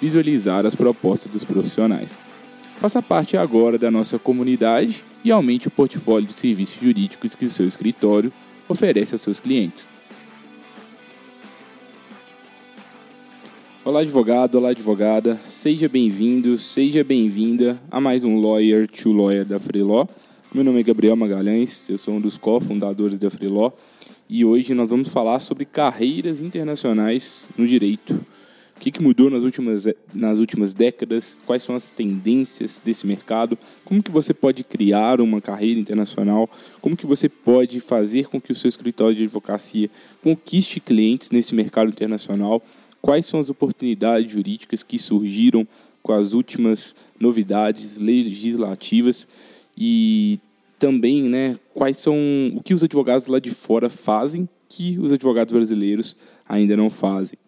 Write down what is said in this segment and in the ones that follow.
visualizar as propostas dos profissionais. Faça parte agora da nossa comunidade e aumente o portfólio de serviços jurídicos que o seu escritório oferece aos seus clientes. Olá, advogado, olá, advogada. Seja bem-vindo, seja bem-vinda a mais um Lawyer to Lawyer da Freeló. Meu nome é Gabriel Magalhães, eu sou um dos cofundadores da Freeló e hoje nós vamos falar sobre carreiras internacionais no direito. O que, que mudou nas últimas, nas últimas décadas? Quais são as tendências desse mercado? Como que você pode criar uma carreira internacional? Como que você pode fazer com que o seu escritório de advocacia conquiste clientes nesse mercado internacional? Quais são as oportunidades jurídicas que surgiram com as últimas novidades legislativas? E também, né, quais são o que os advogados lá de fora fazem que os advogados brasileiros ainda não fazem.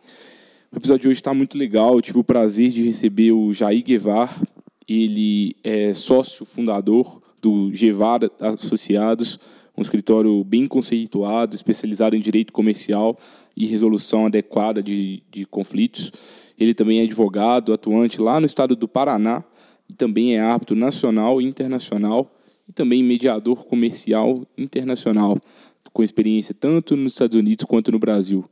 O episódio de hoje está muito legal. Eu tive o prazer de receber o Jair Guevar. Ele é sócio fundador do Guevar Associados, um escritório bem conceituado, especializado em direito comercial e resolução adequada de, de conflitos. Ele também é advogado, atuante lá no estado do Paraná e também é árbitro nacional e internacional e também mediador comercial internacional, com experiência tanto nos Estados Unidos quanto no Brasil.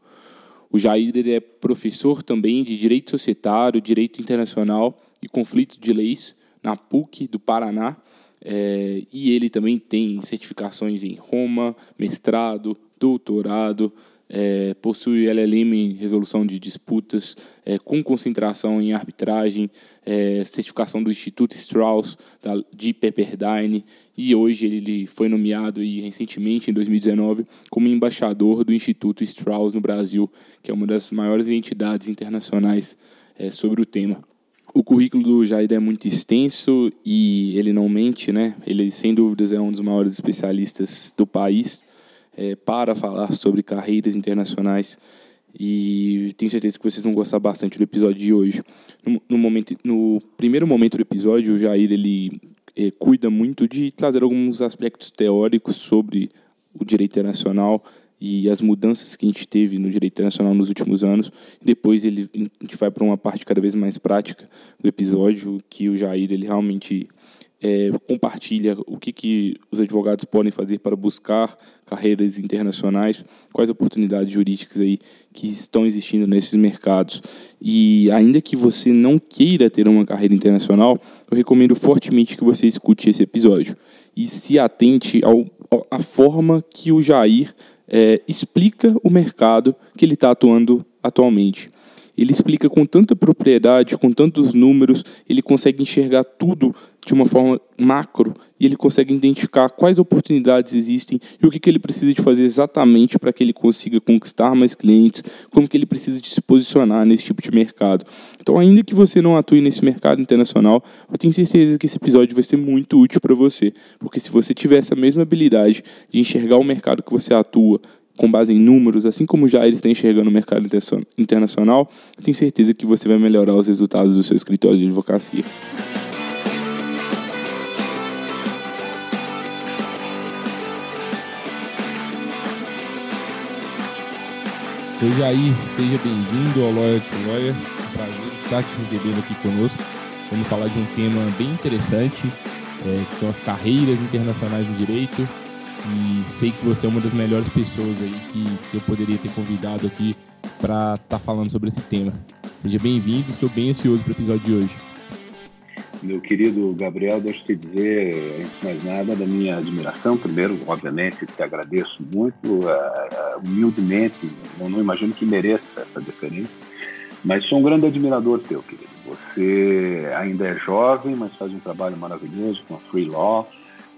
O Jair é professor também de Direito Societário, Direito Internacional e Conflito de Leis na PUC do Paraná. É, e ele também tem certificações em Roma, mestrado, doutorado, é, possui LLM em resolução de disputas, é, com concentração em arbitragem, é, certificação do Instituto Strauss, da, de Pepperdine, e hoje ele foi nomeado e recentemente, em 2019, como embaixador do Instituto Strauss no Brasil, que é uma das maiores entidades internacionais é, sobre o tema. O currículo do Jair é muito extenso e ele não mente, né? Ele, sem dúvidas, é um dos maiores especialistas do país é, para falar sobre carreiras internacionais e tenho certeza que vocês vão gostar bastante do episódio de hoje. No, no momento, no primeiro momento do episódio, o Jair ele é, cuida muito de trazer alguns aspectos teóricos sobre o direito internacional e as mudanças que a gente teve no direito internacional nos últimos anos. Depois ele, a gente vai para uma parte cada vez mais prática do episódio, que o Jair ele realmente é, compartilha o que, que os advogados podem fazer para buscar carreiras internacionais, quais oportunidades jurídicas aí que estão existindo nesses mercados. E ainda que você não queira ter uma carreira internacional, eu recomendo fortemente que você escute esse episódio e se atente ao, à forma que o Jair é, explica o mercado que ele está atuando atualmente. Ele explica com tanta propriedade, com tantos números, ele consegue enxergar tudo de uma forma macro e ele consegue identificar quais oportunidades existem e o que, que ele precisa de fazer exatamente para que ele consiga conquistar mais clientes, como que ele precisa de se posicionar nesse tipo de mercado. Então, ainda que você não atue nesse mercado internacional, eu tenho certeza que esse episódio vai ser muito útil para você, porque se você tiver essa mesma habilidade de enxergar o mercado que você atua, com base em números, assim como já eles estão enxergando o mercado internacional, eu tenho certeza que você vai melhorar os resultados do seu escritório de advocacia. Oi, Jair, seja bem-vindo ao Lawyer to Lawyer. Prazer estar te recebendo aqui conosco. Vamos falar de um tema bem interessante, é, que são as carreiras internacionais no direito e sei que você é uma das melhores pessoas aí que, que eu poderia ter convidado aqui para estar tá falando sobre esse tema. Seja bem-vindo, estou bem ansioso para o episódio de hoje. Meu querido Gabriel, deixa eu te dizer, antes de mais nada, da minha admiração. Primeiro, obviamente, te agradeço muito, uh, humildemente, eu não imagino que mereça essa deferência, mas sou um grande admirador teu, querido. Você ainda é jovem, mas faz um trabalho maravilhoso com a Free Law.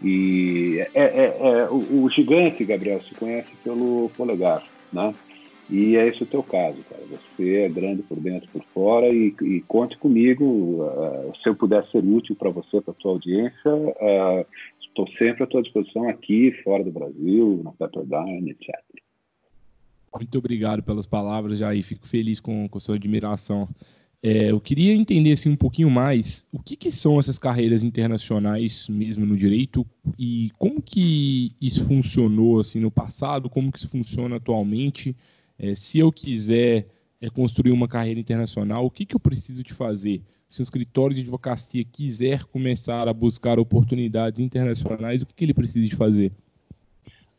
E é, é, é o, o, gigante, Gabriel, se conhece pelo polegar, né? E é esse o teu caso, cara. Você é grande por dentro, por fora e, e conte comigo. Uh, se eu puder ser útil para você, para tua audiência, uh, estou sempre à tua disposição aqui, fora do Brasil, na Pepperdine, etc. Muito obrigado pelas palavras, Jair. Fico feliz com, com a sua admiração. É, eu queria entender assim, um pouquinho mais o que, que, são essas carreiras internacionais mesmo no direito e como que isso funcionou assim no passado, como que isso funciona atualmente. É, se eu quiser é, construir uma carreira internacional, o que, que eu preciso de fazer? Se um escritório de advocacia quiser começar a buscar oportunidades internacionais, o que, que ele precisa de fazer?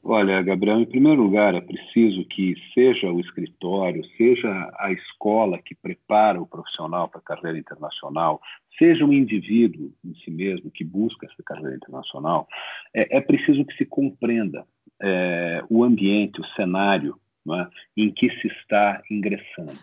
Olha, Gabriel, em primeiro lugar, é preciso que seja o escritório, seja a escola que prepara o profissional para a carreira internacional, seja um indivíduo em si mesmo que busca essa carreira internacional, é, é preciso que se compreenda é, o ambiente, o cenário é, em que se está ingressando.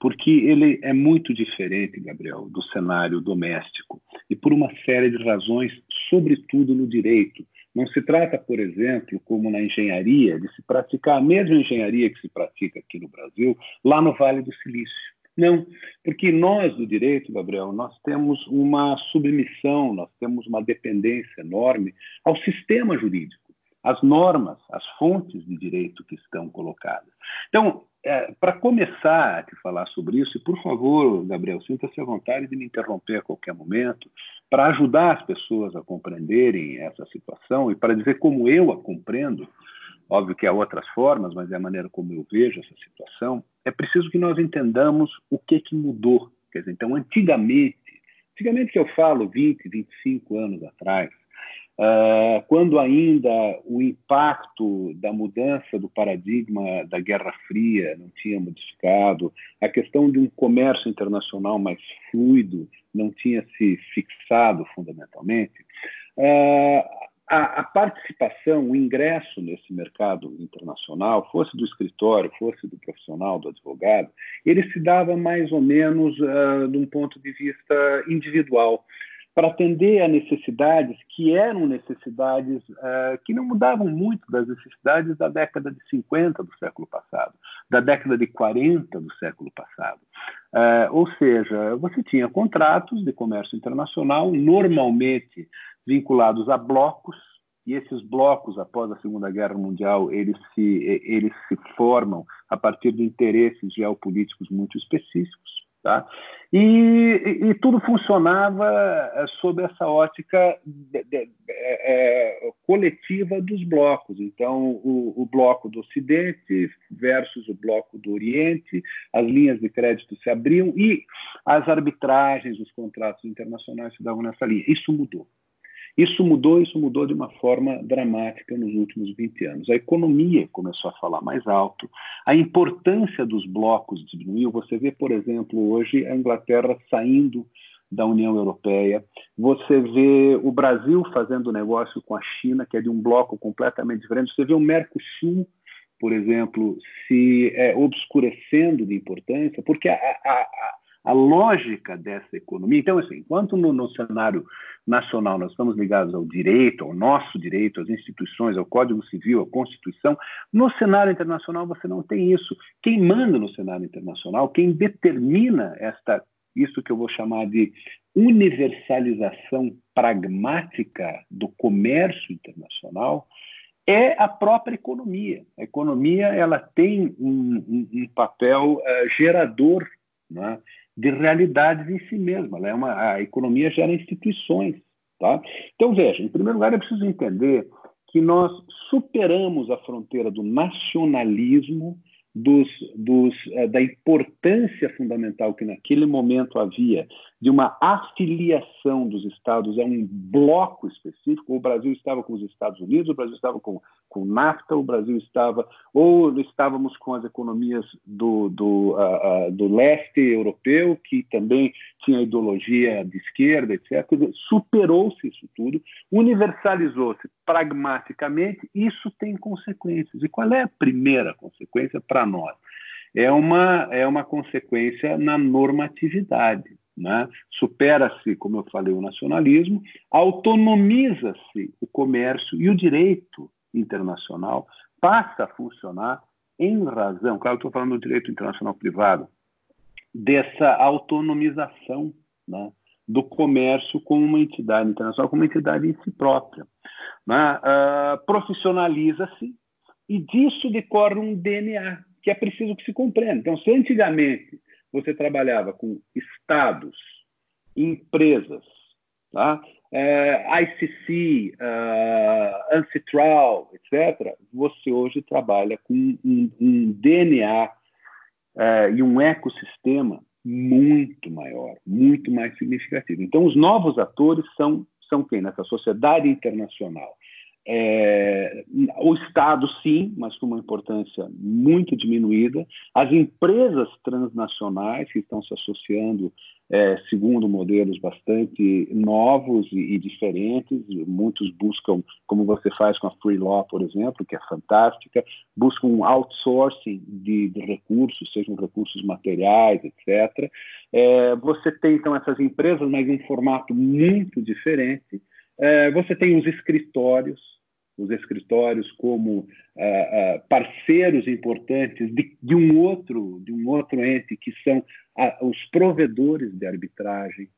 Porque ele é muito diferente, Gabriel, do cenário doméstico, e por uma série de razões, sobretudo no direito não se trata, por exemplo, como na engenharia, de se praticar a mesma engenharia que se pratica aqui no Brasil, lá no Vale do Silício. Não, porque nós do direito, Gabriel, nós temos uma submissão, nós temos uma dependência enorme ao sistema jurídico, às normas, às fontes de direito que estão colocadas. Então, é, para começar a falar sobre isso, e por favor, Gabriel, sinta-se à vontade de me interromper a qualquer momento, para ajudar as pessoas a compreenderem essa situação e para dizer como eu a compreendo, óbvio que há outras formas, mas é a maneira como eu vejo essa situação, é preciso que nós entendamos o que, que mudou. Quer dizer, então, antigamente, antigamente que eu falo 20, 25 anos atrás, Uh, quando ainda o impacto da mudança do paradigma da Guerra Fria não tinha modificado, a questão de um comércio internacional mais fluido não tinha se fixado fundamentalmente, uh, a, a, participação, o ingresso nesse mercado internacional, fosse do escritório, fosse do profissional, do advogado, ele se dava mais ou menos uh, de um ponto de vista individual para atender a necessidades que eram necessidades uh, que não mudavam muito das necessidades da década de 50 do século passado, da década de 40 do século passado. Uh, ou seja, você tinha contratos de comércio internacional, normalmente vinculados a blocos, e esses blocos, após a Segunda Guerra Mundial, eles se, eles se formam a partir de interesses geopolíticos muito específicos. Tá? E, e, e tudo funcionava eh, sob essa ótica de, de, é, coletiva dos blocos. Então, o, o, bloco do Ocidente versus o bloco do Oriente, as linhas de crédito se abriam e as arbitragens, os contratos internacionais se davam nessa linha. Isso mudou. Isso mudou, isso mudou de uma forma dramática nos últimos 20 anos. A economia começou a falar mais alto, a importância dos blocos diminuiu. Você vê, por exemplo, hoje a Inglaterra saindo da União Europeia, você vê o Brasil fazendo negócio com a China, que é de um bloco completamente diferente. Você vê o Mercosul, por exemplo, se é, obscurecendo de importância, porque a, a, a a lógica dessa economia. Então, assim, enquanto no, no, cenário nacional nós estamos ligados ao direito, ao nosso direito, às instituições, ao Código Civil, à Constituição, no cenário internacional você não tem isso. Quem manda no cenário internacional, quem determina esta isso que eu vou chamar de universalização pragmática do comércio internacional é a própria economia. A economia ela tem um, um, um papel uh, gerador né, de realidades em si mesma. É uma, a economia gera instituições. Tá? Então, veja, em primeiro lugar, é preciso entender que nós superamos a fronteira do nacionalismo, dos, dos, eh, da importância fundamental que naquele momento havia de uma afiliação dos estados a um bloco específico. O Brasil estava com os Estados Unidos, o Brasil estava com, com NAFTA, o Brasil estava, ou estávamos com as economias do, do, uh, uh, do leste europeu, que também tinha ideologia de esquerda, etc. Superou-se isso tudo, universalizou-se pragmaticamente, isso tem consequências. E qual é a primeira consequência para nós? É uma, é uma consequência na normatividade. Né? Supera-se, como eu falei, o nacionalismo, autonomiza-se o comércio e o direito internacional passa a funcionar em razão, claro, estou falando do direito internacional privado, dessa autonomização né, do comércio como uma entidade internacional, como uma entidade em si própria. Né? Uh, Profissionaliza-se e disso decorre um DNA que é preciso que se compreenda. Então, se antigamente você trabalhava com estados, empresas, tá? É, ICC, uh, é, Ancitral, etc., você hoje trabalha com um, um DNA é, e um ecossistema muito maior, muito mais significativo. Então, os novos atores são, são quem? Nessa sociedade internacional. É, o Estado, sim, mas com uma importância muito diminuída. As empresas transnacionais que estão se associando é, segundo modelos bastante novos e, e, diferentes. Muitos buscam, como você faz com a Free Law, por exemplo, que é fantástica, buscam um outsourcing de, de recursos, sejam recursos materiais, etc. É, você tem, então, essas empresas, mas em formato muito diferente. É, você tem os escritórios, os escritórios como uh, uh, parceiros importantes de, de, um outro de um outro ente que são uh, os provedores de arbitragem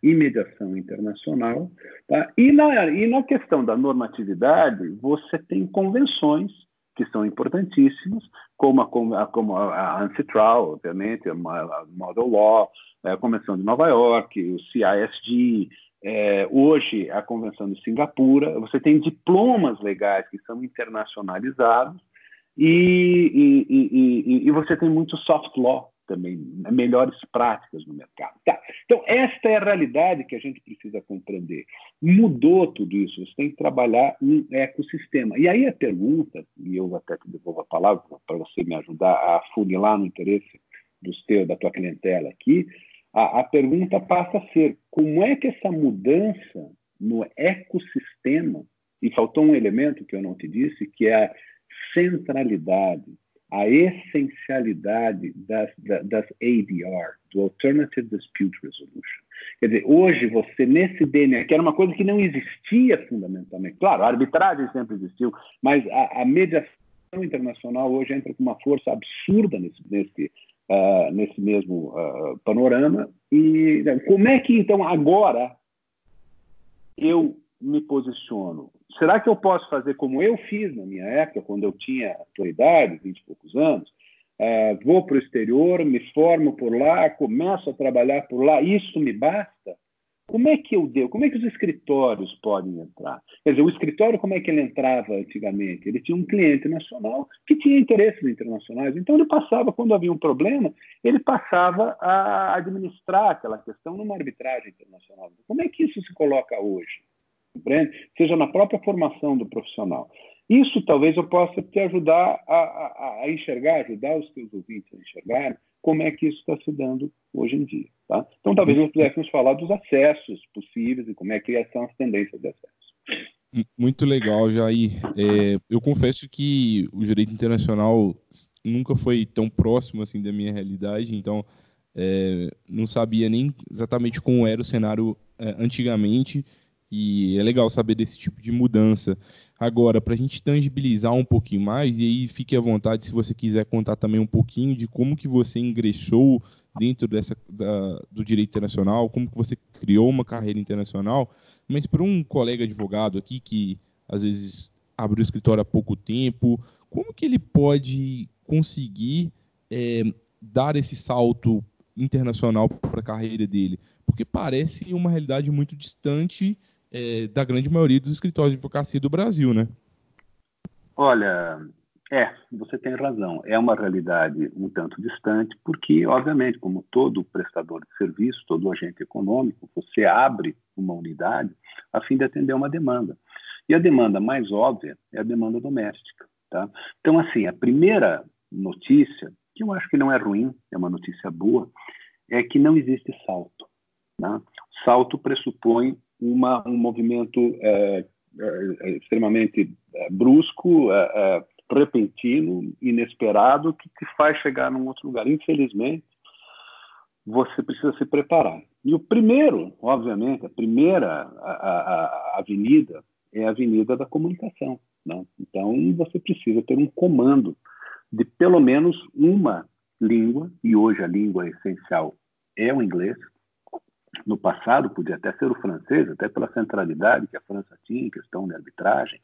e mediação internacional tá? e na e na questão da normatividade você tem convenções que são importantíssimas como a, como a Ancitral, obviamente, a Model Law, a Convenção de Nova York, o CISG, é, hoje, a Convenção de Singapura, você tem diplomas legais que são internacionalizados e, e, e, e, você tem muito soft law também, né, melhores práticas no mercado. Tá. Então, esta é a realidade que a gente precisa compreender. Mudou tudo isso, você tem que trabalhar um ecossistema. E aí a pergunta, e eu até te devolvo a palavra para você me ajudar a funilar no interesse dos teus, da tua clientela aqui, a, a pergunta passa a ser como é que essa mudança no ecossistema, e faltou um elemento que eu não te disse, que é a centralidade, a essencialidade das, das ADR, do Alternative Dispute Resolution. Quer dizer, hoje você, nesse DNA, que era uma coisa que não existia fundamentalmente, claro, a arbitragem sempre existiu, mas a, a mediação internacional hoje entra com uma força absurda nesse, nesse, uh, nesse mesmo uh, panorama. E né, como é que, então, agora eu me posiciono? Será que eu posso fazer como eu fiz na minha época, quando eu tinha a tua idade, 20 e poucos anos? Uh, vou para o exterior, me formo por lá, começo a trabalhar por lá, isso me basta? Como é que eu deu? Como é que os escritórios podem entrar? Quer dizer, o escritório, como é que ele entrava antigamente? Ele tinha um cliente nacional que tinha interesses internacionais. Então, ele passava, quando havia um problema, ele passava a administrar aquela questão numa arbitragem internacional. Como é que isso se coloca hoje? Compreende? Seja na própria formação do profissional. Isso talvez eu possa te ajudar a, a, a enxergar, ajudar os teus ouvintes a enxergar como é que isso está se dando hoje em dia. Tá? Então, talvez nós pudéssemos falar dos acessos possíveis e como é que são as tendências de acesso. Muito legal, Jair. É, eu confesso que o direito internacional nunca foi tão próximo assim da minha realidade, então é, não sabia nem exatamente como era o cenário é, antigamente e é legal saber desse tipo de mudança. Agora, para a gente tangibilizar um pouquinho mais, e aí fique à vontade se você quiser contar também um pouquinho de como que você ingressou dentro dessa, da, do direito internacional, como que você criou uma carreira internacional, mas para um colega advogado aqui que às vezes abriu o escritório há pouco tempo, como que ele pode conseguir é, dar esse salto internacional para a carreira dele? Porque parece uma realidade muito distante é, da grande maioria dos escritórios de advocacia do Brasil, né? Olha, É, você tem razão. É uma realidade um tanto distante, porque, obviamente, como todo prestador de serviço, todo agente econômico, você abre uma unidade a fim de atender uma demanda. E a demanda mais óbvia é a demanda doméstica. Tá? Então, assim, a primeira notícia, que eu acho que não é ruim, é uma notícia boa, é que não existe salto. Né? Salto pressupõe uma, um movimento é, é, extremamente é, brusco, é, é, repentino, inesperado, que te faz chegar num outro lugar. Infelizmente, você precisa se preparar. E o primeiro, obviamente, a primeira a, a, a avenida é a avenida da comunicação. Né? Então, você precisa ter um comando de pelo menos uma língua, e hoje a língua essencial é o inglês. No passado, podia até ser o francês, até pela centralidade que a França tinha em questão de arbitragem,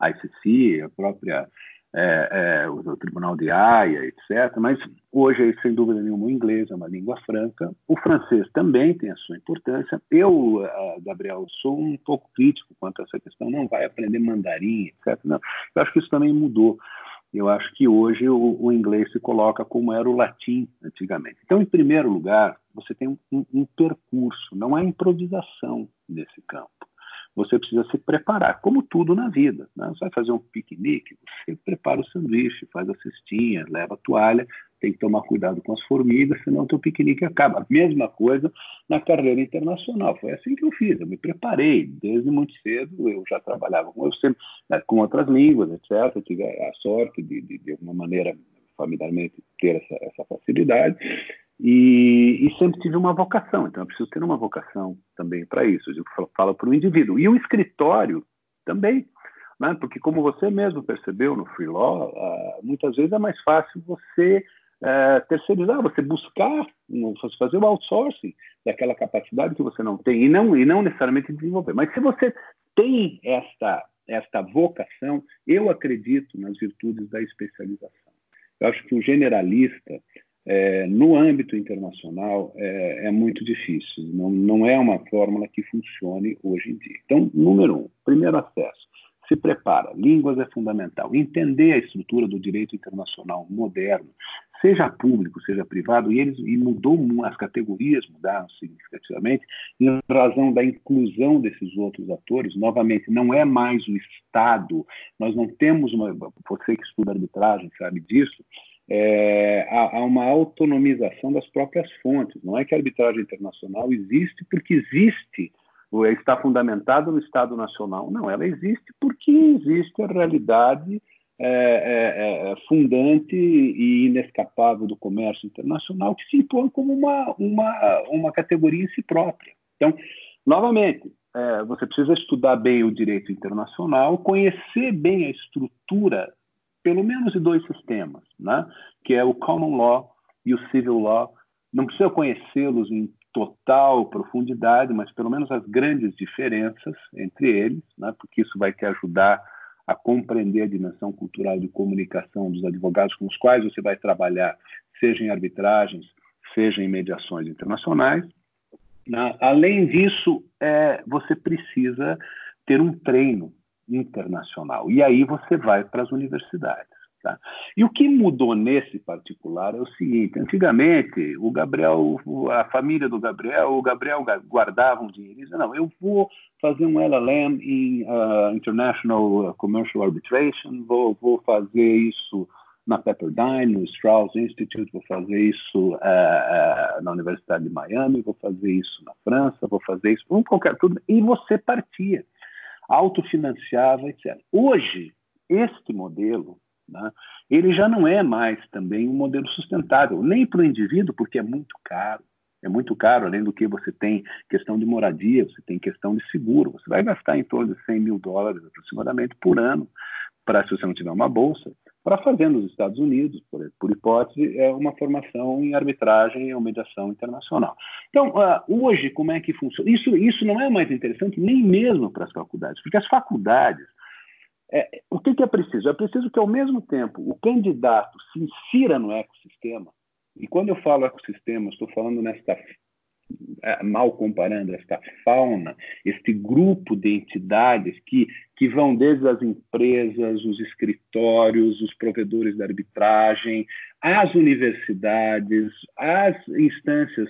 a ICC, a própria é, é, o, Tribunal de Haia, etc. Mas hoje, sem dúvida nenhuma, o inglês é uma língua franca. O francês também tem a sua importância. Eu, Gabriel, sou um pouco crítico quanto a essa questão. Não vai aprender mandarim, etc. Não. Eu acho que isso também mudou. Eu acho que hoje o, o, inglês se coloca como era o latim antigamente. Então, em primeiro lugar, você tem um, um, percurso, não há improvisação nesse campo você precisa se preparar, como tudo na vida. Né? Você vai fazer um piquenique, você prepara o sanduíche, faz a cestinha, leva a toalha, tem que tomar cuidado com as formigas, senão o teu piquenique acaba. Mesma coisa na carreira internacional. Foi assim que eu fiz, eu me preparei desde muito cedo, eu já trabalhava com, eu sempre, né, com outras línguas, etc. Eu tive a sorte de, de, de alguma maneira, familiarmente, ter essa, essa facilidade. E, e, sempre tive uma vocação, então eu preciso ter uma vocação também para isso. Eu falo para o indivíduo. E o escritório também, né? porque como você mesmo percebeu no Free Law, uh, muitas vezes é mais fácil você uh, terceirizar, você buscar, você fazer o outsourcing daquela capacidade que você não tem e não, e não necessariamente desenvolver. Mas se você tem esta, esta vocação, eu acredito nas virtudes da especialização. Eu acho que o generalista é, no âmbito internacional é, é, muito difícil, não, não é uma fórmula que funcione hoje em dia. Então, número um, primeiro acesso, se prepara, línguas é fundamental, entender a estrutura do direito internacional moderno, seja público, seja privado, e, eles, e mudou, as categorias mudaram significativamente em razão da inclusão desses outros atores. Novamente, não é mais o Estado, nós não temos uma. Você que estuda arbitragem sabe disso, é, há, há, uma autonomização das próprias fontes. Não é que a arbitragem internacional existe porque existe, ou está fundamentado no Estado Nacional. Não, ela existe porque existe a realidade é, é, é, fundante e inescapável do comércio internacional que se impõe como uma, uma, uma categoria em si própria. Então, novamente, é, você precisa estudar bem o direito internacional, conhecer bem a estrutura pelo menos de dois sistemas, né? que é o Common Law e o Civil Law. Não precisa conhecê-los em total profundidade, mas pelo menos as grandes diferenças entre eles, né? porque isso vai te ajudar a compreender a dimensão cultural de comunicação dos advogados com os quais você vai trabalhar, seja em arbitragens, seja em mediações internacionais. Né? Além disso, é, você precisa ter um treino internacional. E aí você vai para as universidades. Tá? E o que mudou nesse particular é o seguinte: antigamente, o Gabriel, a família do Gabriel, o Gabriel guardava um dinheiro e dizia, não, eu vou fazer um LLM em uh, International Commercial Arbitration, vou, vou fazer isso na Pepperdine, no Strauss Institute, vou fazer isso uh, uh, na Universidade de Miami, vou fazer isso na França, vou fazer isso, um qualquer tudo, e você partia autofinanciava, etc. Hoje, este modelo, né, ele já não é mais também um modelo sustentável, nem para o indivíduo, porque é muito caro. É muito caro, além do que você tem questão de moradia, você tem questão de seguro. Você vai gastar em torno de 100 mil dólares aproximadamente por ano, para se você não tiver uma bolsa, para fazer nos Estados Unidos, por, por, hipótese, é uma formação em arbitragem ou mediação internacional. Então, uh, hoje, como é que funciona? Isso, isso não é mais interessante nem mesmo para as faculdades, porque as faculdades, é, o que, que é preciso? É preciso que, ao mesmo tempo, o candidato se insira no ecossistema, e quando eu falo ecossistema, estou falando nesta é, mal comparando esta fauna, este grupo de entidades que, que vão desde as empresas, os escritórios, os provedores de arbitragem, as universidades, as instâncias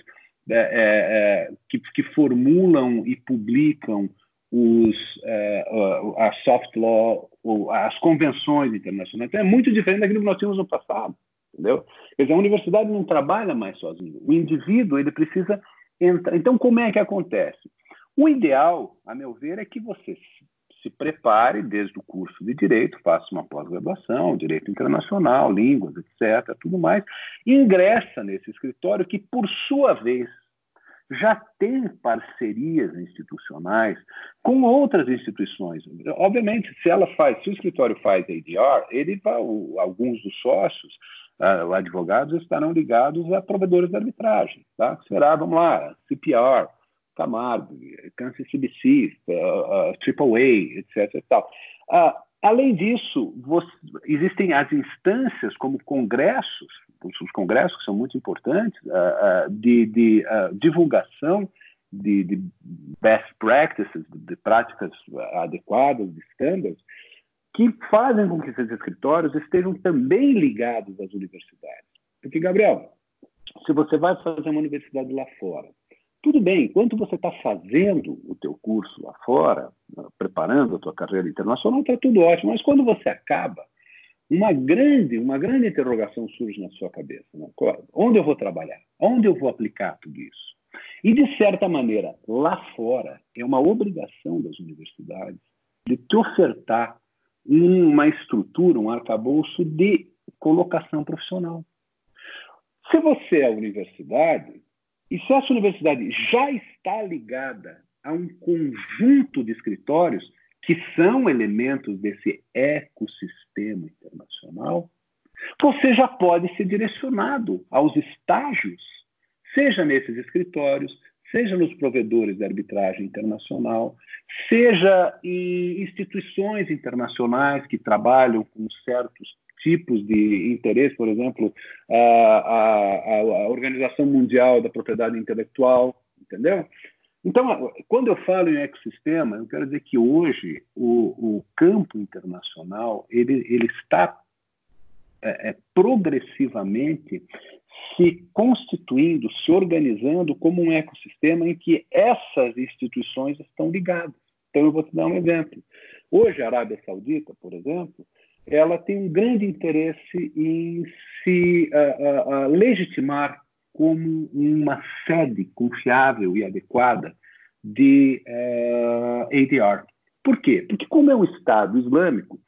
é, é, é que, que, formulam e publicam os, é, a soft law, as convenções internacionais. Então, é muito diferente daquilo que nós tínhamos no passado, entendeu? Quer dizer, a universidade não trabalha mais sozinho. O indivíduo ele precisa entrar. Então, como é que acontece? O ideal, a meu ver, é que você se prepare desde o curso de direito, faça uma pós-graduação, direito internacional, línguas, etc., tudo mais, ingressa nesse escritório que, por sua vez, já tem parcerias institucionais com outras instituições. Obviamente, se ela faz, se o escritório faz ADR, ele alguns dos sócios, uh, advogados, estarão ligados a provedores de arbitragem, tá? Será, vamos lá, CPR, Camargo, Kansas CBC, AAA, etc. E tal. Uh, além disso, existem as instâncias como congressos os congressos que são muito importantes, uh, uh, de, de uh, divulgação de, de, best practices, de, práticas adequadas, de standards, que fazem com que esses escritórios estejam também ligados às universidades. Porque, Gabriel, se você vai fazer uma universidade lá fora, tudo bem, enquanto você está fazendo o teu curso lá fora, preparando a tua carreira internacional, está tudo ótimo, mas quando você acaba, uma grande, uma grande interrogação surge na sua cabeça. Né? Onde eu vou trabalhar? Onde eu vou aplicar tudo isso? E, de certa maneira, lá fora, é uma obrigação das universidades de te ofertar uma estrutura, um arcabouço de colocação profissional. Se você é universidade, e se essa universidade já está ligada a um conjunto de escritórios que são elementos desse ecossistema internacional, você já pode ser direcionado aos estágios, seja nesses escritórios, seja nos provedores de arbitragem internacional, seja em instituições internacionais que trabalham com certos tipos de interesse, por exemplo, a, a, a Organização Mundial da Propriedade Intelectual, entendeu? Então, quando eu falo em ecossistema, eu quero dizer que hoje o, o campo internacional ele, ele está é, é, progressivamente se constituindo, se organizando como um ecossistema em que essas instituições estão ligadas. Então, eu vou te dar um exemplo. Hoje, a Arábia Saudita, por exemplo, ela tem um grande interesse em se uh, uh, uh, legitimar como uma sede confiável e adequada de uh, eh, ADR. Por quê? Porque como é um Estado islâmico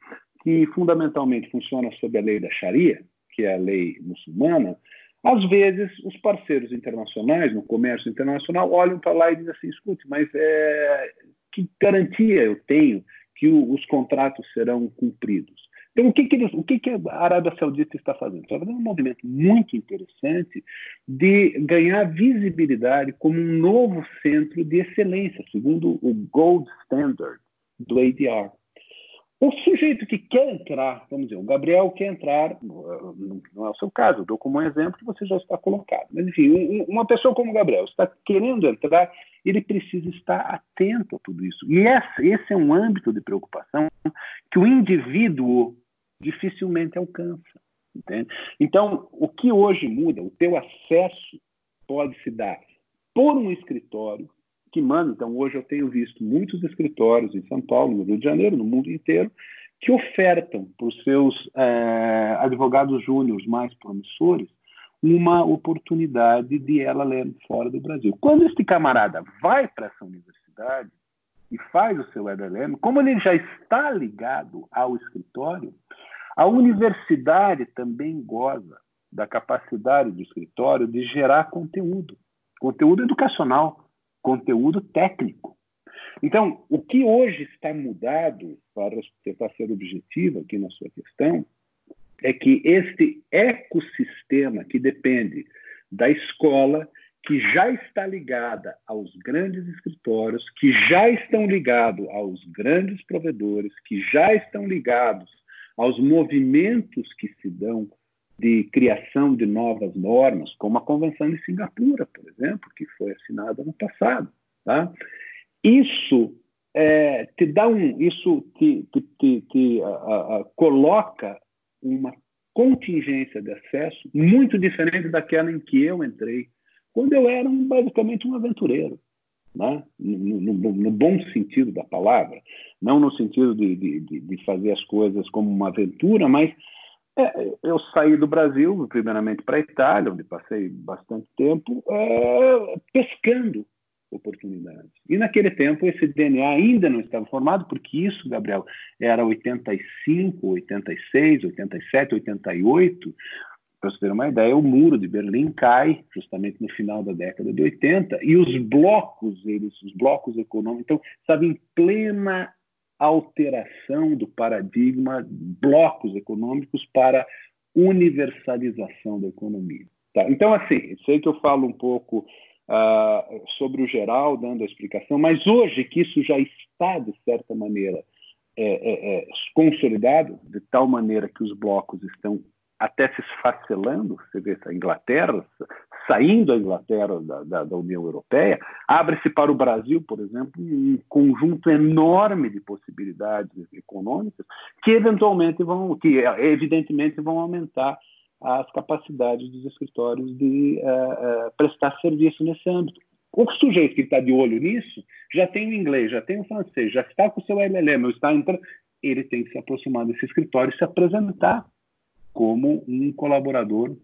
que fundamentalmente funciona sob a lei da Sharia, que é a lei muçulmana, às vezes os parceiros internacionais no comércio internacional olham para lá e dizem assim, escute, mas é, que garantia eu tenho que o, os contratos serão cumpridos? Então, o que, que, eles, o que, que a Arábia Saudita está fazendo? Está fazendo um movimento muito interessante de ganhar visibilidade como um novo centro de excelência, segundo o Gold Standard do ADR. O sujeito que quer entrar, vamos dizer, o Gabriel quer entrar, não é o seu caso, dou como um exemplo que você já está colocado. Mas, enfim, uma pessoa como o Gabriel está querendo entrar, ele precisa estar atento a tudo isso. E esse é um âmbito de preocupação que o indivíduo dificilmente alcança. Entende? Então, o que hoje muda, o teu acesso pode se dar por um escritório que manda. Então, hoje eu tenho visto muitos escritórios em São Paulo, no Rio de Janeiro, no mundo inteiro, que ofertam para os seus é, advogados júniores mais promissores uma oportunidade de ela ler fora do Brasil. Quando este camarada vai para essa universidade e faz o seu LLM, como ele já está ligado ao escritório, a universidade também goza da capacidade do escritório de gerar conteúdo, conteúdo educacional, conteúdo técnico. Então, o que hoje está mudado, para tentar ser objetivo aqui na sua questão, é que este ecossistema que depende da escola, que já está ligada aos grandes escritórios, que já estão ligados aos grandes provedores, que já estão ligados aos movimentos que se dão de criação de novas normas, como a Convenção de Singapura, por exemplo, que foi assinada no passado. Tá? Isso é, te dá um, isso te, te, te, te a, a, coloca uma contingência de acesso muito diferente daquela em que eu entrei, quando eu era um, basicamente um aventureiro, né? No, no, no, bom sentido da palavra, não no sentido de, de, de fazer as coisas como uma aventura, mas é, eu saí do Brasil, primeiramente para a Itália, onde passei bastante tempo, é, pescando oportunidades. E naquele tempo esse DNA ainda não estava formado, porque isso, Gabriel, era 85, 86, 87, 88. Para você ter uma ideia, o muro de Berlim cai justamente no final da década de 80 e os blocos, eles, os blocos econômicos, então, sabe, em plena alteração do paradigma, blocos econômicos para universalização da economia. Tá? Então, assim, sei que eu falo um pouco uh, sobre o geral, dando a explicação, mas hoje que isso já está, de certa maneira, é, é, é, consolidado, de tal maneira que os blocos estão até se esfacelando, você vê a Inglaterra, saindo a Inglaterra da, da, da União Europeia, abre-se para o Brasil, por exemplo, um conjunto enorme de possibilidades econômicas que eventualmente vão, que evidentemente vão aumentar as capacidades dos escritórios de uh, uh, prestar serviço nesse âmbito. O sujeito que está de olho nisso já tem o inglês, já tem o francês, já está com o seu LLM, está entrando, ele tem que se aproximar desse escritório e se apresentar como um colaborador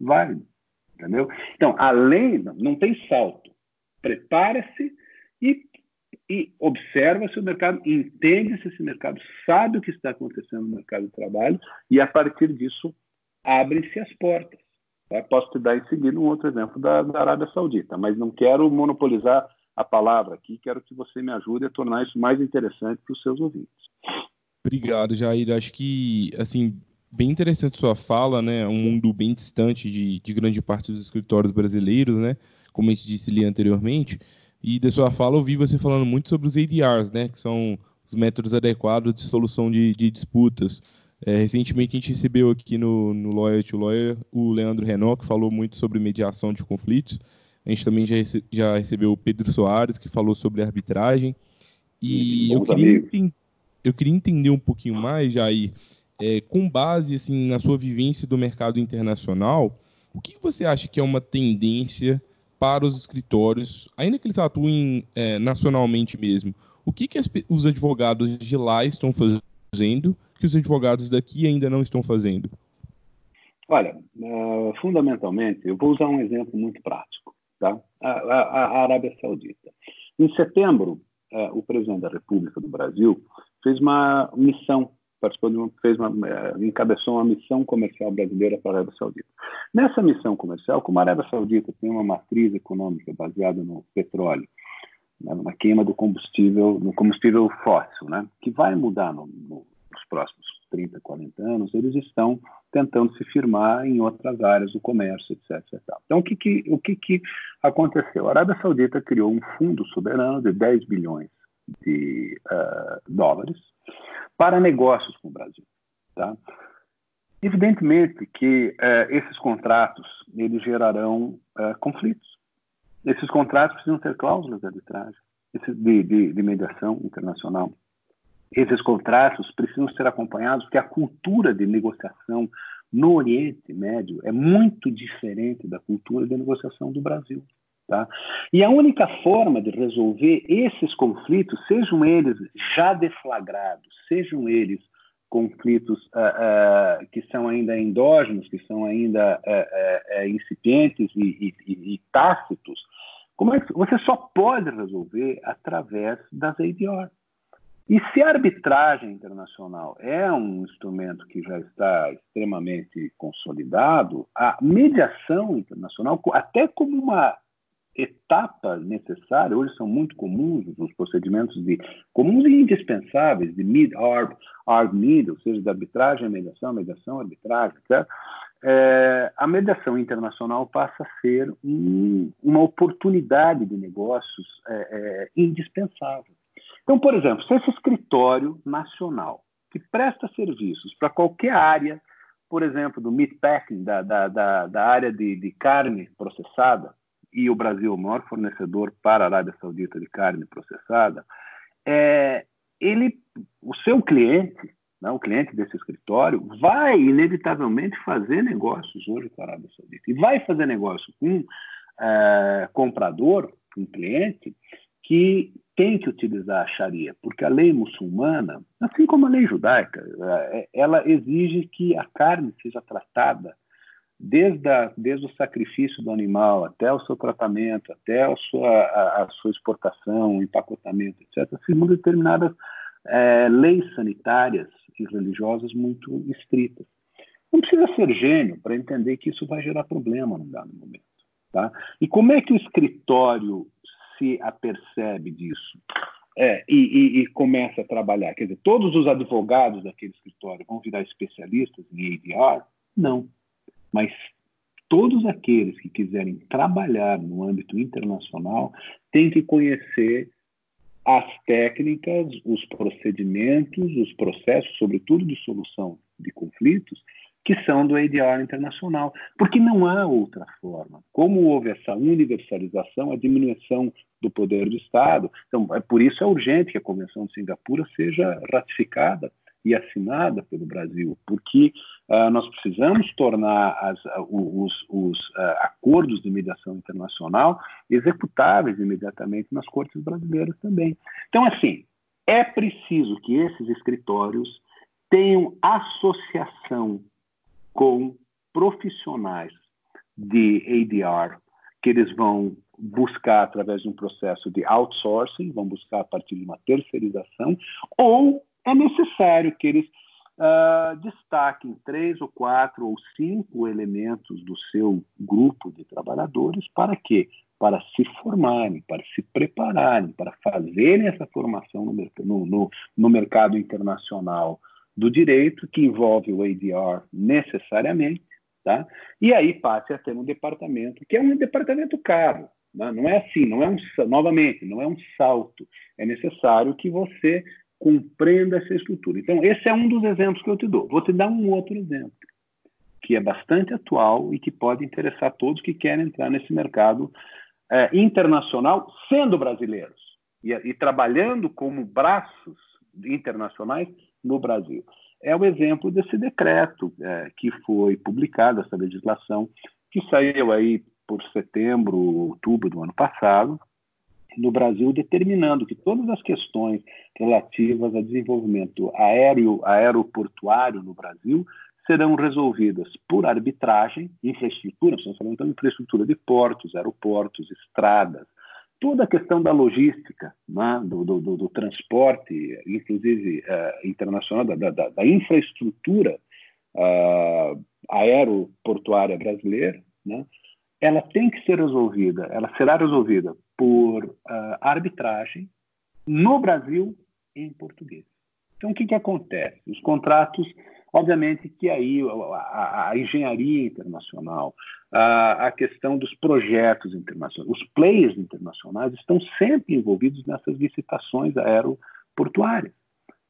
válido, entendeu? Então, além, não tem salto. Prepara-se e, e observa se o mercado, entende se esse mercado sabe o que está acontecendo no mercado de trabalho e, a partir disso, abrem-se as portas. Posso te dar em seguida um outro exemplo da, da Arábia Saudita, mas não quero monopolizar a palavra aqui, quero que você me ajude a tornar isso mais interessante para os seus ouvintes. Obrigado, Jair. Acho que, assim, bem interessante sua fala, né? Um mundo bem distante de, de grande parte dos escritórios brasileiros, né? Como a gente disse ali anteriormente. E da sua fala, eu vi você falando muito sobre os ADRs, né? Que são os métodos adequados de solução de, de disputas. É, recentemente a gente recebeu aqui no, no Lawyer to Lawyer o Leandro Renault, que falou muito sobre mediação de conflitos. A gente também já, rece já recebeu o Pedro Soares, que falou sobre arbitragem. E eu queria, eu queria, entender um pouquinho mais, Jair, é, com base assim, na sua vivência do mercado internacional, o que você acha que é uma tendência para os escritórios, ainda que eles atuem é, nacionalmente mesmo? O que, que as, os advogados de lá estão fazendo que os advogados daqui ainda não estão fazendo? Olha, uh, fundamentalmente, eu vou usar um exemplo muito prático. Tá? A, a, a Arábia Saudita. Em setembro, uh, o presidente da República do Brasil fez uma missão participou de uma, fez uma, uh, encabeçou uma missão comercial brasileira para a Arábia Saudita. Nessa missão comercial, como a Arábia Saudita tem uma matriz econômica baseada no petróleo, né, na queima do combustível, no combustível fóssil, né, que vai mudar no, no nos próximos 30, 40 anos, eles estão tentando se firmar em outras áreas do comércio, etc. etc. Então, o, que, que, o que, que aconteceu? A Arábia Saudita criou um fundo soberano de 10 bilhões de uh, dólares para negócios com o Brasil. Tá? Evidentemente que uh, esses contratos eles gerarão uh, conflitos. Esses contratos precisam ter cláusulas de arbitragem, de, de, de mediação internacional esses contratos precisam ser acompanhados porque a cultura de negociação no Oriente Médio é muito diferente da cultura de negociação do Brasil. Tá? E a única forma de resolver esses conflitos, sejam eles já deflagrados, sejam eles conflitos uh, uh, que são ainda endógenos, que são ainda uh, incipientes e, e, e, tácitos, como é que você só pode resolver através das ADR. E se a arbitragem internacional é um instrumento que já está extremamente consolidado, a mediação internacional, até como uma etapa necessária, hoje são muito comuns os procedimentos de comuns e indispensáveis de mid-arb, arb-mid, ou seja, de arbitragem, mediação, mediação, arbitragem, certo? É, a mediação internacional passa a ser um, uma oportunidade de negócios é, é, indispensável. Então, por exemplo, se esse escritório nacional que presta serviços para qualquer área por exemplo, do meatpacking, da, da, da, da área de, de carne processada, e o Brasil é o maior fornecedor para a Arábia Saudita de carne processada, é, ele, o seu cliente, né, o cliente desse escritório, vai inevitavelmente fazer negócios hoje com a Arábia Saudita. E vai fazer negócio com é, comprador, com cliente, que tem que utilizar a Sharia, porque a lei muçulmana, assim como a lei judaica, é, ela exige que a carne seja tratada desde, a, desde o sacrifício do animal até o seu tratamento, até a sua, a, a sua exportação, empacotamento, etc., segundo determinadas é, leis sanitárias e religiosas muito estritas. Não precisa ser gênio para entender que isso vai gerar problema num dado momento. Tá? E como é que o escritório se apercebe disso é, e, e, e, começa a trabalhar? Quer dizer, todos os advogados daquele escritório vão virar especialistas em ADR? Não. Mas todos aqueles que quiserem trabalhar no âmbito internacional têm que conhecer as técnicas, os procedimentos, os processos, sobretudo de solução de conflitos, que são do ADR internacional, porque não há outra forma. Como houve essa universalização, a diminuição do poder do Estado, então é por isso é urgente que a Convenção de Singapura seja ratificada e assinada pelo Brasil, porque uh, nós precisamos tornar as, uh, os, os uh, acordos de mediação internacional executáveis imediatamente nas cortes brasileiras também. Então, assim, é preciso que esses escritórios tenham associação com profissionais de ADR que eles vão buscar através de um processo de outsourcing, vão buscar a partir de uma terceirização, ou é necessário que eles uh, destaquem três ou quatro ou cinco elementos do seu grupo de trabalhadores para quê? Para se formarem, para se prepararem, para fazerem essa formação no, no, no mercado internacional do direito, que envolve o ADR necessariamente, tá? e aí passe a ter um departamento, que é um departamento caro. Né? Não é assim, não é um, novamente, não é um salto. É necessário que você compreenda essa estrutura. Então, esse é um dos exemplos que eu te dou. Vou te dar um outro exemplo, que é bastante atual e que pode interessar todos que querem entrar nesse mercado é, internacional, sendo brasileiros e, e trabalhando como braços internacionais no Brasil. É o exemplo desse decreto é, que foi publicado, essa legislação, que saiu aí por setembro, outubro do ano passado, no Brasil, determinando que todas as questões relativas a desenvolvimento aéreo, aeroportuário no Brasil serão resolvidas por arbitragem, infraestrutura, estamos falando então infraestrutura de portos, aeroportos, estradas, toda a questão da logística, né, do, do, do, do, transporte, inclusive uh, internacional, da, da, da infraestrutura uh, aeroportuária brasileira, né, ela tem que ser resolvida, ela será resolvida por uh, arbitragem no Brasil em português. Então, o que, que acontece? Os contratos, obviamente que aí a, a, a engenharia internacional, a, a, questão dos projetos internacionais, os players internacionais estão sempre envolvidos nessas licitações aeroportuárias.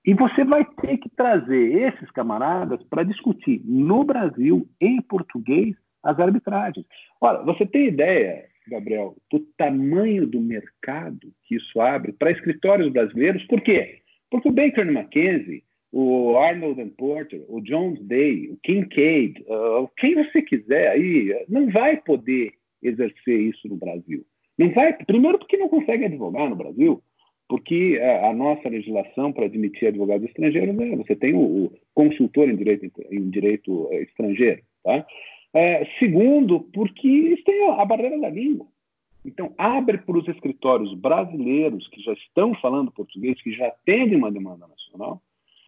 E você vai ter que trazer esses camaradas para discutir no Brasil, em português, as arbitragens. Olha, você tem ideia, Gabriel, do tamanho do mercado que isso abre para escritórios brasileiros? Por quê? Porque o Baker McKenzie, o Arnold and Porter, o Jones Day, o Kincaid, uh, quem você quiser aí, não vai poder exercer isso no Brasil. Não vai, primeiro porque não consegue advogar no Brasil, porque a, a nossa legislação para admitir advogados estrangeiros é você tem o, o consultor em direito, em direito eh, estrangeiro, tá? É, segundo, porque eles têm a barreira da língua. Então, abre para os escritórios brasileiros que já estão falando português, que já atendem uma demanda nacional,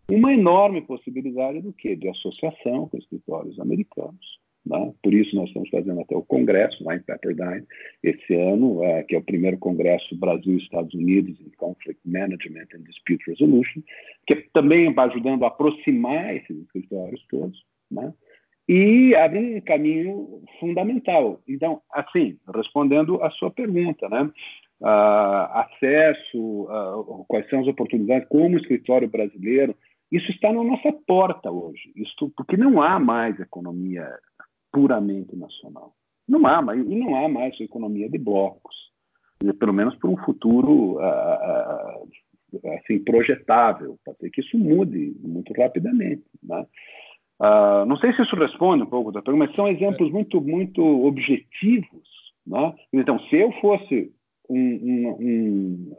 uma enorme possibilidade do quê? De associação com escritórios americanos. Né? Por isso, nós estamos fazendo até o congresso lá em Pepperdine, esse ano, é, que é o primeiro congresso Brasil-Estados Unidos em Conflict Management and Dispute Resolution, que também vai ajudando a aproximar esses escritórios todos. Né? E abre um caminho fundamental. Então, assim, respondendo à sua pergunta, né? Uh, acesso, uh, quais são as oportunidades, como escritório brasileiro Isso está na nossa porta hoje, Isto, porque não há mais economia puramente nacional. Não há mais, e não há mais economia de blocos, pelo menos por um futuro uh, assim, projetável. Pode ser que isso mude muito rapidamente. Né? Uh, não sei se isso responde um pouco da pergunta, mas são exemplos muito, muito objetivos. Né? Então, se eu fosse um, um, um,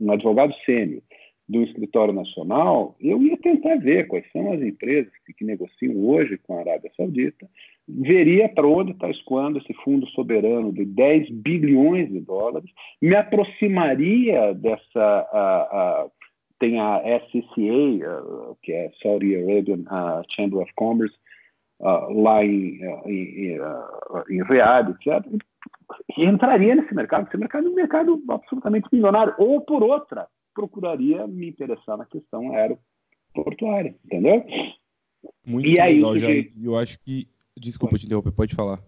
um advogado sênior do escritório nacional, eu ia tentar ver quais são as empresas que, que negociam hoje com a Arábia Saudita, veria para onde está escoando esse fundo soberano de 10 bilhões de dólares, me aproximaria dessa. A, a, tem a SCCA, que é Saudi Arabian Chamber of Commerce, lá em, em, em Riyadh, etc. E entraria nesse mercado. Esse mercado é um mercado absolutamente milionário. Ou, por outra, procuraria me interessar na questão aeroportuária, entendeu? Muito e legal, aí, eu acho que... Desculpa pode. te interromper, pode falar.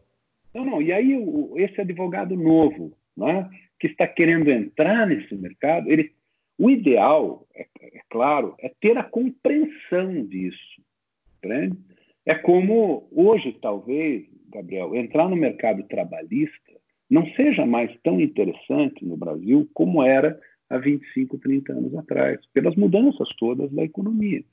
Não, não, e aí esse advogado novo, né, que está querendo entrar nesse mercado, ele, o ideal, é, é claro, é ter a compreensão disso. Entende? É como hoje, talvez, Gabriel, entrar no mercado trabalhista não seja mais tão interessante no Brasil como era há 25, 30 anos atrás, pelas mudanças todas da economia.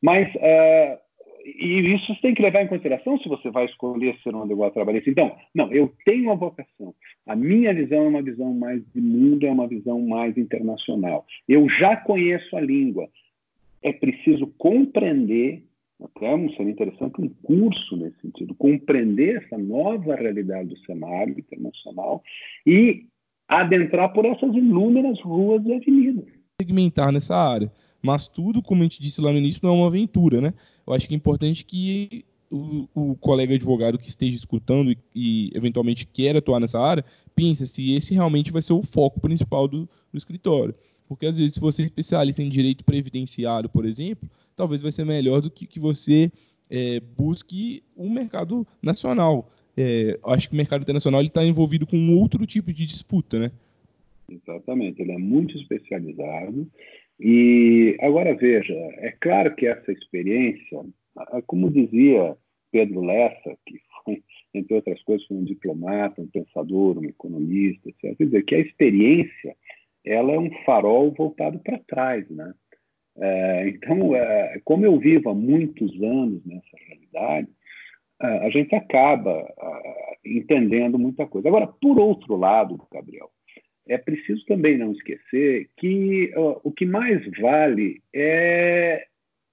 Mas, uh, e isso você tem que levar em consideração se você vai escolher ser um advogado trabalhista. Então, não, eu tenho uma vocação. A minha visão é uma visão mais de mundo, é uma visão mais internacional. Eu já conheço a língua. É preciso compreender até seria interessante um curso nesse sentido, compreender essa nova realidade do cenário internacional e adentrar por essas inúmeras ruas e avenidas. Segmentar nessa área. Mas tudo, como a gente disse lá no início, não é uma aventura, né? Eu acho que é importante que o, o colega advogado que esteja escutando e, e, eventualmente quer atuar nessa área, pense se esse realmente vai ser o foco principal do, do escritório. Porque às vezes, se você é especialista em direito previdenciário, por exemplo, talvez vai ser melhor do que, que você é, busque um mercado nacional é, acho que o mercado internacional está envolvido com outro tipo de disputa, né? Exatamente, ele é muito especializado. E agora veja, é claro que essa experiência, como dizia Pedro Lessa, que foi, entre outras coisas, foi um diplomata, um pensador, um economista, etc. Quer dizer, que a experiência ela é um farol voltado para trás, né? É, então, é, como eu vivo há muitos anos nessa realidade, a gente acaba entendendo muita coisa. Agora, por outro lado, Gabriel, é preciso também não esquecer que o que mais vale é,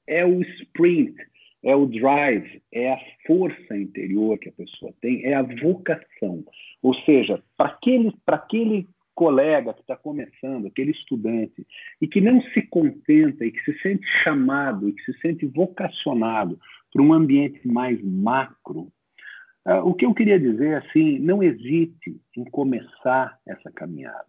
é o sprint, é o drive, é a força interior que a pessoa tem, é a vocação. Ou seja, para aquele, aquele colega que está começando, aquele estudante, e que não se contenta e que se sente chamado e que se sente vocacionado para um ambiente mais macro, uh, o que eu queria dizer assim, não hesite em começar essa caminhada.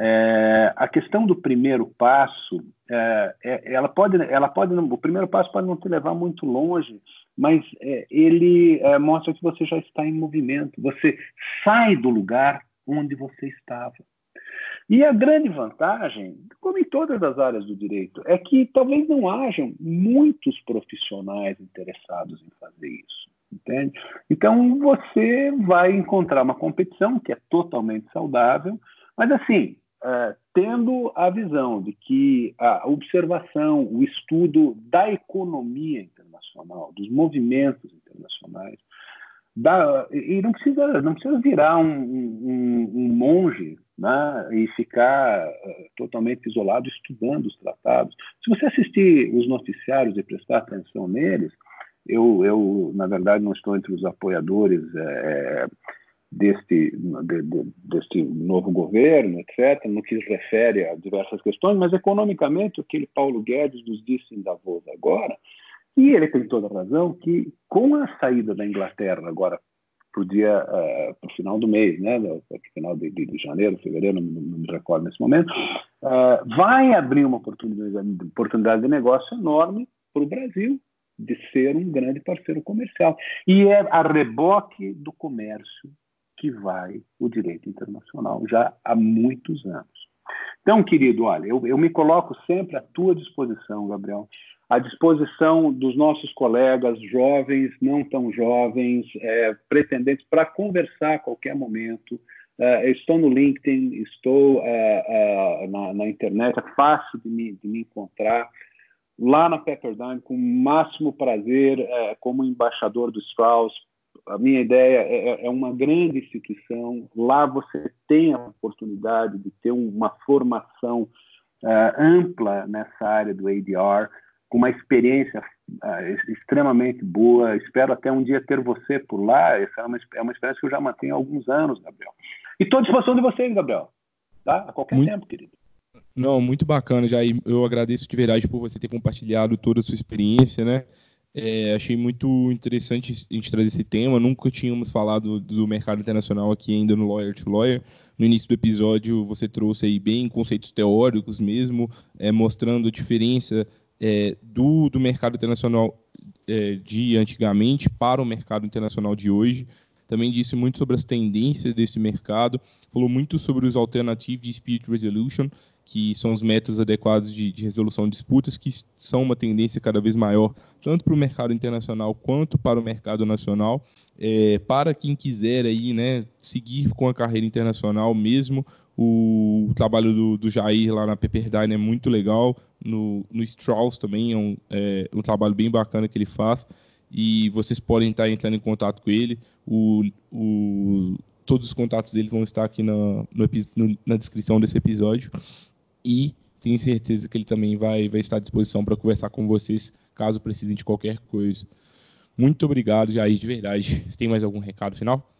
É, a questão do primeiro passo, é, é, ela pode, ela pode, o primeiro passo pode não te levar muito longe, mas é, ele é, mostra que você já está em movimento. Você sai do lugar onde você estava. E a grande vantagem, como em todas as áreas do direito, é que talvez não hajam muitos profissionais interessados em fazer isso. Entende? Então você vai encontrar uma competição que é totalmente saudável, mas assim, é, tendo a visão de que a observação, o estudo da economia internacional, dos movimentos internacionais, da, e não precisa, não precisa virar um, um, um monge né, e ficar uh, totalmente isolado estudando os tratados. Se você assistir os noticiários e prestar atenção neles, eu, eu na verdade, não estou entre os apoiadores é, deste, de, de, deste novo governo, etc., no que se refere a diversas questões, mas economicamente, o que ele, Paulo Guedes nos disse em Davos agora, e ele tem toda a razão, que com a saída da Inglaterra agora para o dia, uh, para o final do mês, né, final de, de, de, janeiro, fevereiro, não, não, me recordo nesse momento, uh, vai abrir uma oportunidade, oportunidade de negócio enorme para o Brasil de ser um grande parceiro comercial. E é a reboque do comércio que vai o direito internacional já há muitos anos. Então, querido, olha, eu, eu me coloco sempre à tua disposição, Gabriel, à disposição dos nossos colegas jovens, não tão jovens, é, pretendentes, para conversar a qualquer momento. É, estou no LinkedIn, estou é, é, na, na, internet, é fácil de me, de me encontrar. Lá na Pepperdine, com o máximo prazer, é, como embaixador do Strauss, a minha ideia é, é, é, uma grande instituição. Lá você tem a oportunidade de ter uma formação uh, ampla nessa área do ADR, com uma experiência uh, extremamente boa. Espero até um dia ter você por lá. Essa é uma, é uma experiência que eu já mantenho há alguns anos, Gabriel. E estou à disposição de vocês, Gabriel. Tá? A qualquer muito... tempo, querido. Não, muito bacana, Jair. Eu agradeço de verdade por você ter compartilhado toda a sua experiência, né? É, achei muito interessante a gente trazer esse tema. Nunca tínhamos falado do mercado internacional aqui ainda no Lawyer to Lawyer. No início do episódio, você trouxe aí bem conceitos teóricos mesmo, é, mostrando a diferença é, do, do mercado internacional é, de antigamente para o mercado internacional de hoje. Também disse muito sobre as tendências desse mercado, falou muito sobre os Alternative Dispute Resolution, que são os métodos adequados de, de resolução de disputas, que são uma tendência cada vez maior, tanto para o mercado internacional quanto para o mercado nacional. É, para quem quiser aí, né, seguir com a carreira internacional mesmo, o, trabalho do, do, Jair lá na Pepperdine é muito legal, no, no Strauss também é um, é um trabalho bem bacana que ele faz e vocês podem estar entrando em contato com ele. O, o, todos os contatos dele vão estar aqui na, no, na descrição desse episódio e tenho certeza que ele também vai, vai estar à disposição para conversar com vocês caso precisem de qualquer coisa. Muito obrigado, Jair, de verdade. Você tem mais algum recado final?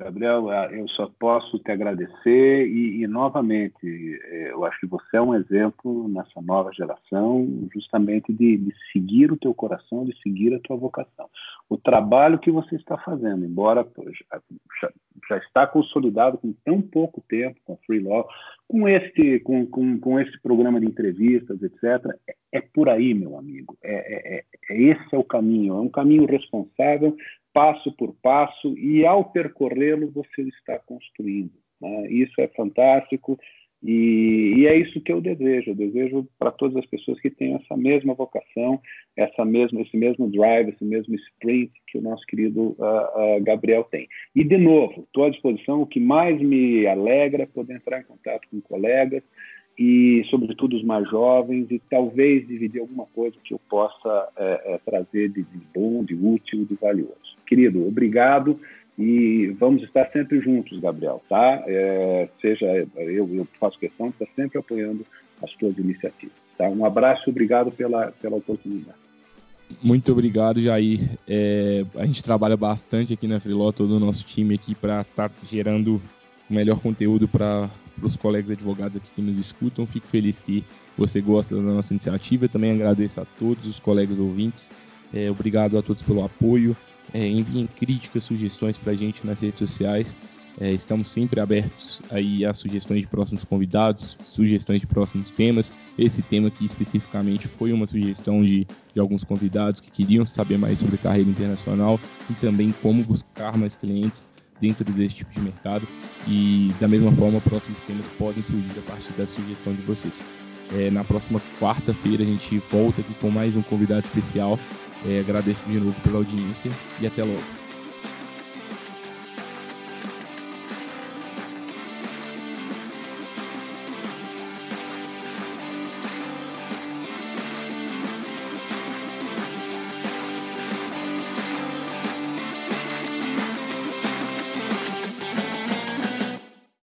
Gabriel, ah, eu só posso te agradecer e, e, novamente, eh, eu acho que você é um exemplo nessa nova geração, justamente de, de, seguir o teu coração, de seguir a tua vocação. O trabalho que você está fazendo, embora já, já está consolidado com tão pouco tempo com Free Law, com este, com, com, com este programa de entrevistas, etc., é, é por aí, meu amigo. É, é, é, é esse é o caminho, é um caminho responsável passo por passo, e ao percorrê-lo você está construindo. Né? Isso é fantástico e, e, é isso que eu desejo. Eu desejo para todas as pessoas que tenham essa mesma vocação, essa mesma, esse mesmo drive, esse mesmo sprint que o nosso querido uh, uh, Gabriel tem. E, de novo, estou à disposição. O que mais me alegra é poder entrar em contato com colegas e, sobretudo, os mais jovens, e talvez dividir alguma coisa que eu possa é, é, trazer de, de bom, de útil, de valioso. Querido, obrigado e vamos estar sempre juntos, Gabriel, tá? É, seja eu, eu faço questão de estar sempre apoiando as tuas iniciativas. Tá? Um abraço e obrigado pela, pela oportunidade. Muito obrigado, Jair. É, a gente trabalha bastante aqui na Freeló, todo o nosso time aqui, para estar tá gerando melhor conteúdo para os colegas advogados aqui que nos escutam. Fico feliz que você gosta da nossa iniciativa. Também agradeço a todos os colegas ouvintes. É, obrigado a todos pelo apoio. É, enviem críticas, sugestões para a gente nas redes sociais. É, estamos sempre abertos aí a sugestões de próximos convidados, sugestões de próximos temas. Esse tema aqui especificamente foi uma sugestão de, de alguns convidados que queriam saber mais sobre carreira internacional e também como buscar mais clientes dentro desse tipo de mercado. E da mesma forma, próximos temas podem surgir a partir da sugestão de vocês. É, na próxima quarta-feira a gente volta aqui com mais um convidado especial. É, agradeço de novo pela audiência e até logo.